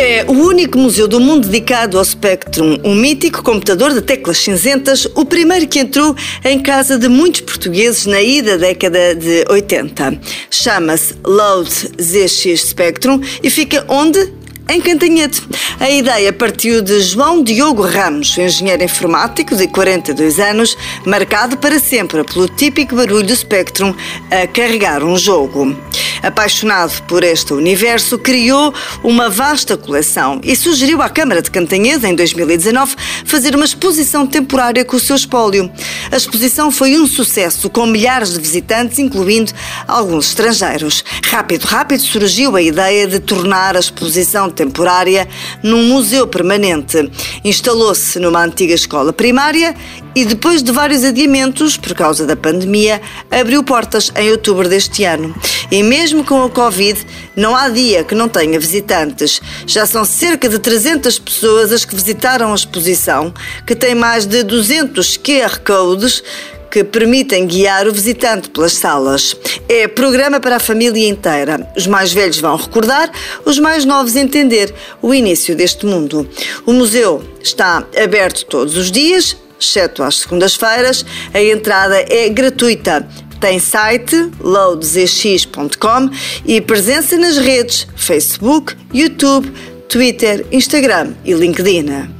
É o único museu do mundo dedicado ao Spectrum, um mítico computador de teclas cinzentas, o primeiro que entrou em casa de muitos portugueses na ida década de 80. Chama-se Load ZX Spectrum e fica onde? em Cantanhete. A ideia partiu de João Diogo Ramos, engenheiro informático de 42 anos, marcado para sempre pelo típico barulho do Spectrum a carregar um jogo. Apaixonado por este universo, criou uma vasta coleção e sugeriu à Câmara de Cantanhede, em 2019, fazer uma exposição temporária com o seu espólio. A exposição foi um sucesso, com milhares de visitantes, incluindo alguns estrangeiros. Rápido, rápido surgiu a ideia de tornar a exposição temporária num museu permanente. Instalou-se numa antiga escola primária e, depois de vários adiamentos por causa da pandemia, abriu portas em outubro deste ano. E mesmo com a Covid, não há dia que não tenha visitantes. Já são cerca de 300 pessoas as que visitaram a exposição, que tem mais de 200 QR codes que permitem guiar o visitante pelas salas. É programa para a família inteira. Os mais velhos vão recordar, os mais novos entender o início deste mundo. O museu está aberto todos os dias, exceto às segundas-feiras. A entrada é gratuita. Tem site loadzx.com e presença nas redes Facebook, YouTube, Twitter, Instagram e LinkedIn.